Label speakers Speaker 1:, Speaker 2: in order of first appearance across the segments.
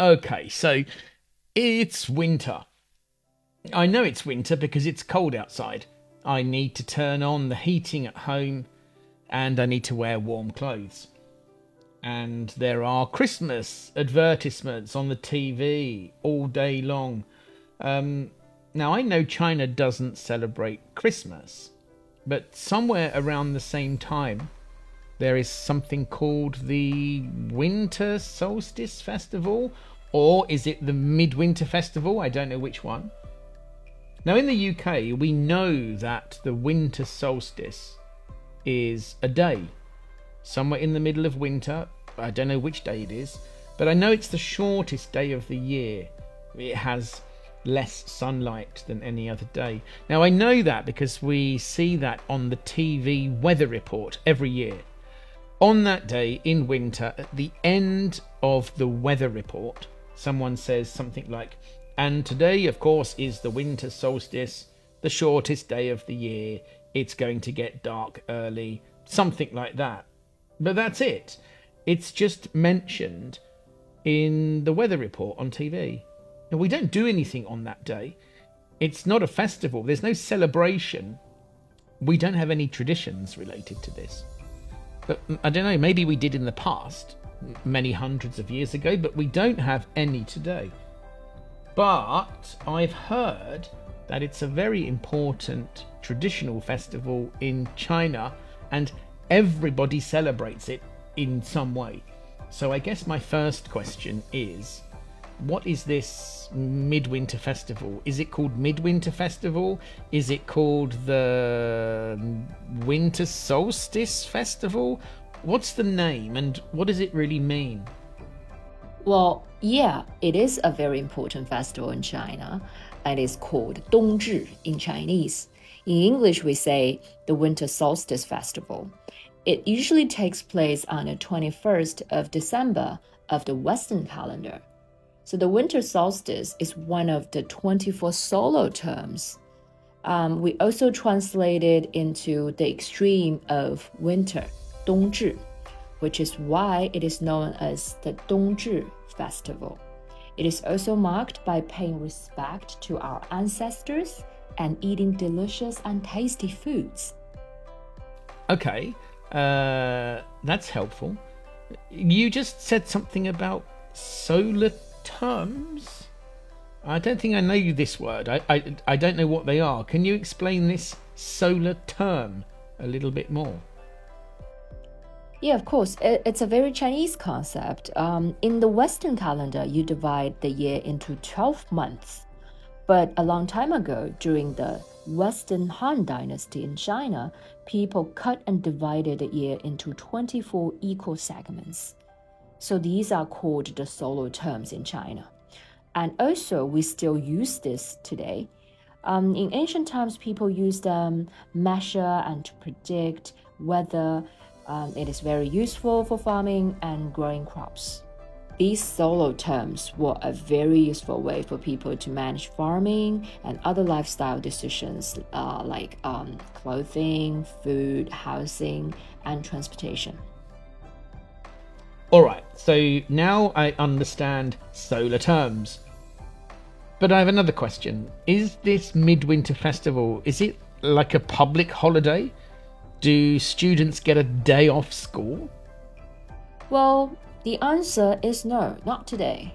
Speaker 1: Okay, so it's winter. I know it's winter because it's cold outside. I need to turn on the heating at home and I need to wear warm clothes. And there are Christmas advertisements on the TV all day long. Um, now, I know China doesn't celebrate Christmas, but somewhere around the same time, there is something called the Winter Solstice Festival or is it the Midwinter Festival? I don't know which one. Now, in the UK, we know that the winter solstice is a day, somewhere in the middle of winter. I don't know which day it is, but I know it's the shortest day of the year. It has less sunlight than any other day. Now, I know that because we see that on the TV weather report every year. On that day in winter, at the end of the weather report, someone says something like, and today, of course, is the winter solstice, the shortest day of the year. It's going to get dark early, something like that. But that's it. It's just mentioned in the weather report on TV. And we don't do anything on that day. It's not a festival, there's no celebration. We don't have any traditions related to this. But I don't know, maybe we did in the past many hundreds of years ago, but we don't have any today. But I've heard that it's a very important traditional festival in China and everybody celebrates it in some way. So I guess my first question is what is this midwinter festival? Is it called Midwinter Festival? Is it called the Winter Solstice Festival? What's the name and what does it really mean?
Speaker 2: Well, yeah, it is a very important festival in China and it's called Dongzhi in Chinese. In English, we say the Winter Solstice Festival. It usually takes place on the 21st of December of the Western calendar. So the winter solstice is one of the 24 solar terms. Um, we also translate it into the extreme of winter. 冬至, which is why it is known as the Dongzhi Festival. It is also marked by paying respect to our ancestors and eating delicious and tasty foods.
Speaker 1: Okay, uh, that's helpful. You just said something about solar terms. I don't think I know this word. I, I, I don't know what they are. Can you explain this solar term a little bit more?
Speaker 2: Yeah, of course. It's a very Chinese concept. Um, in the Western calendar, you divide the year into 12 months. But a long time ago, during the Western Han Dynasty in China, people cut and divided the year into 24 equal segments. So these are called the solar terms in China. And also, we still use this today. Um, in ancient times, people used um, measure and to predict weather um, it is very useful for farming and growing crops. These solar terms were a very useful way for people to manage farming and other lifestyle decisions uh, like um, clothing, food, housing, and transportation.
Speaker 1: All right, so now I understand solar terms. But I have another question. Is this Midwinter Festival, is it like a public holiday? Do students get a day off school?
Speaker 2: Well, the answer is no, not today.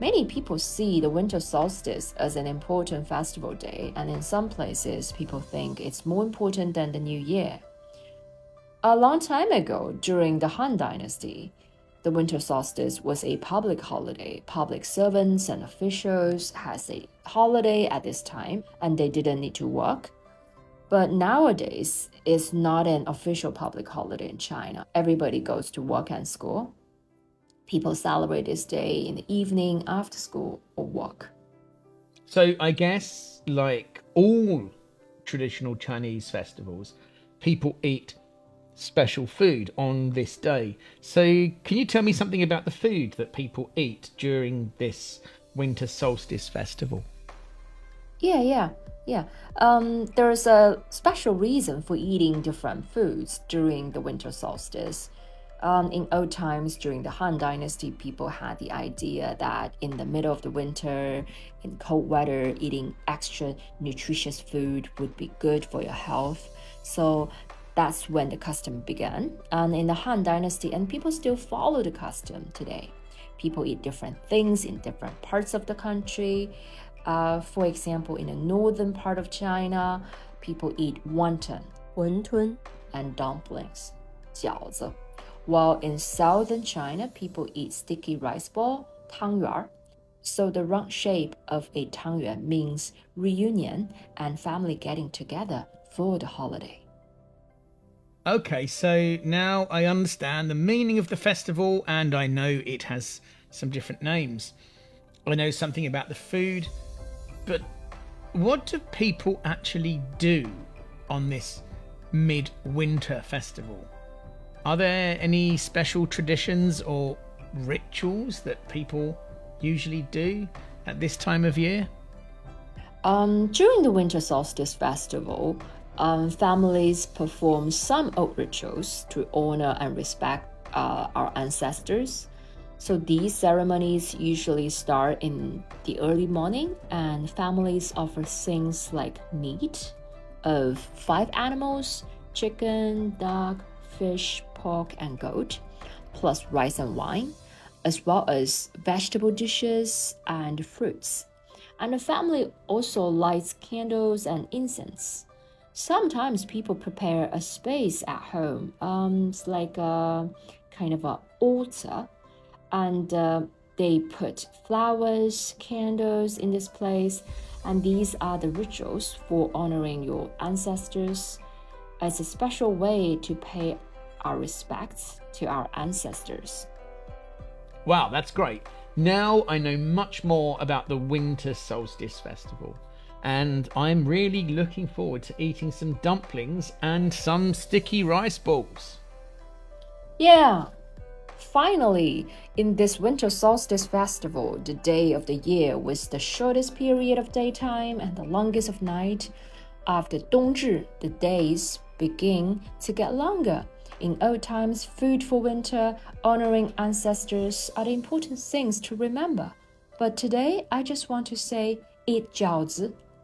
Speaker 2: Many people see the winter solstice as an important festival day, and in some places, people think it's more important than the new year. A long time ago, during the Han Dynasty, the winter solstice was a public holiday. Public servants and officials has a holiday at this time, and they didn't need to work. But nowadays, it's not an official public holiday in China. Everybody goes to work and school. People celebrate this day in the evening after school or work.
Speaker 1: So I guess, like all traditional Chinese festivals, people eat special food on this day. So, can you tell me something about the food that people eat during this winter solstice festival?
Speaker 2: Yeah, yeah, yeah. Um, there's a special reason for eating different foods during the winter solstice. Um, in old times, during the Han Dynasty, people had the idea that in the middle of the winter, in cold weather, eating extra nutritious food would be good for your health. So that's when the custom began. And in the Han Dynasty, and people still follow the custom today. People eat different things in different parts of the country. Uh, for example, in the northern part of China, people eat wonton,
Speaker 3: 馄饨
Speaker 2: and dumplings, 饺子. While in southern China, people eat sticky rice ball, 汤圆儿. So the round shape of a 汤圆 means reunion and family getting together for the holiday.
Speaker 1: Okay, so now I understand the meaning of the festival and I know it has some different names. I know something about the food, but what do people actually do on this midwinter festival? Are there any special traditions or rituals that people usually do at this time of year?
Speaker 2: Um, during the Winter Solstice Festival, um, families perform some old rituals to honor and respect uh, our ancestors. So these ceremonies usually start in the early morning, and families offer things like meat of five animals chicken, duck, fish, pork, and goat, plus rice and wine, as well as vegetable dishes and fruits. And the family also lights candles and incense. Sometimes people prepare a space at home. Um, it's like a kind of an altar, and uh, they put flowers, candles in this place, and these are the rituals for honoring your ancestors as a special way to pay our respects to our ancestors.
Speaker 1: Wow, that's great. Now I know much more about the Winter Solstice Festival, and I'm really looking forward to eating some dumplings and some sticky rice balls.
Speaker 2: Yeah, finally, in this Winter Solstice Festival, the day of the year with the shortest period of daytime and the longest of night, after Dongzhi, the days begin to get longer. In old times, food for winter, honoring ancestors are the important things to remember. But today, I just want to say eat jiaozi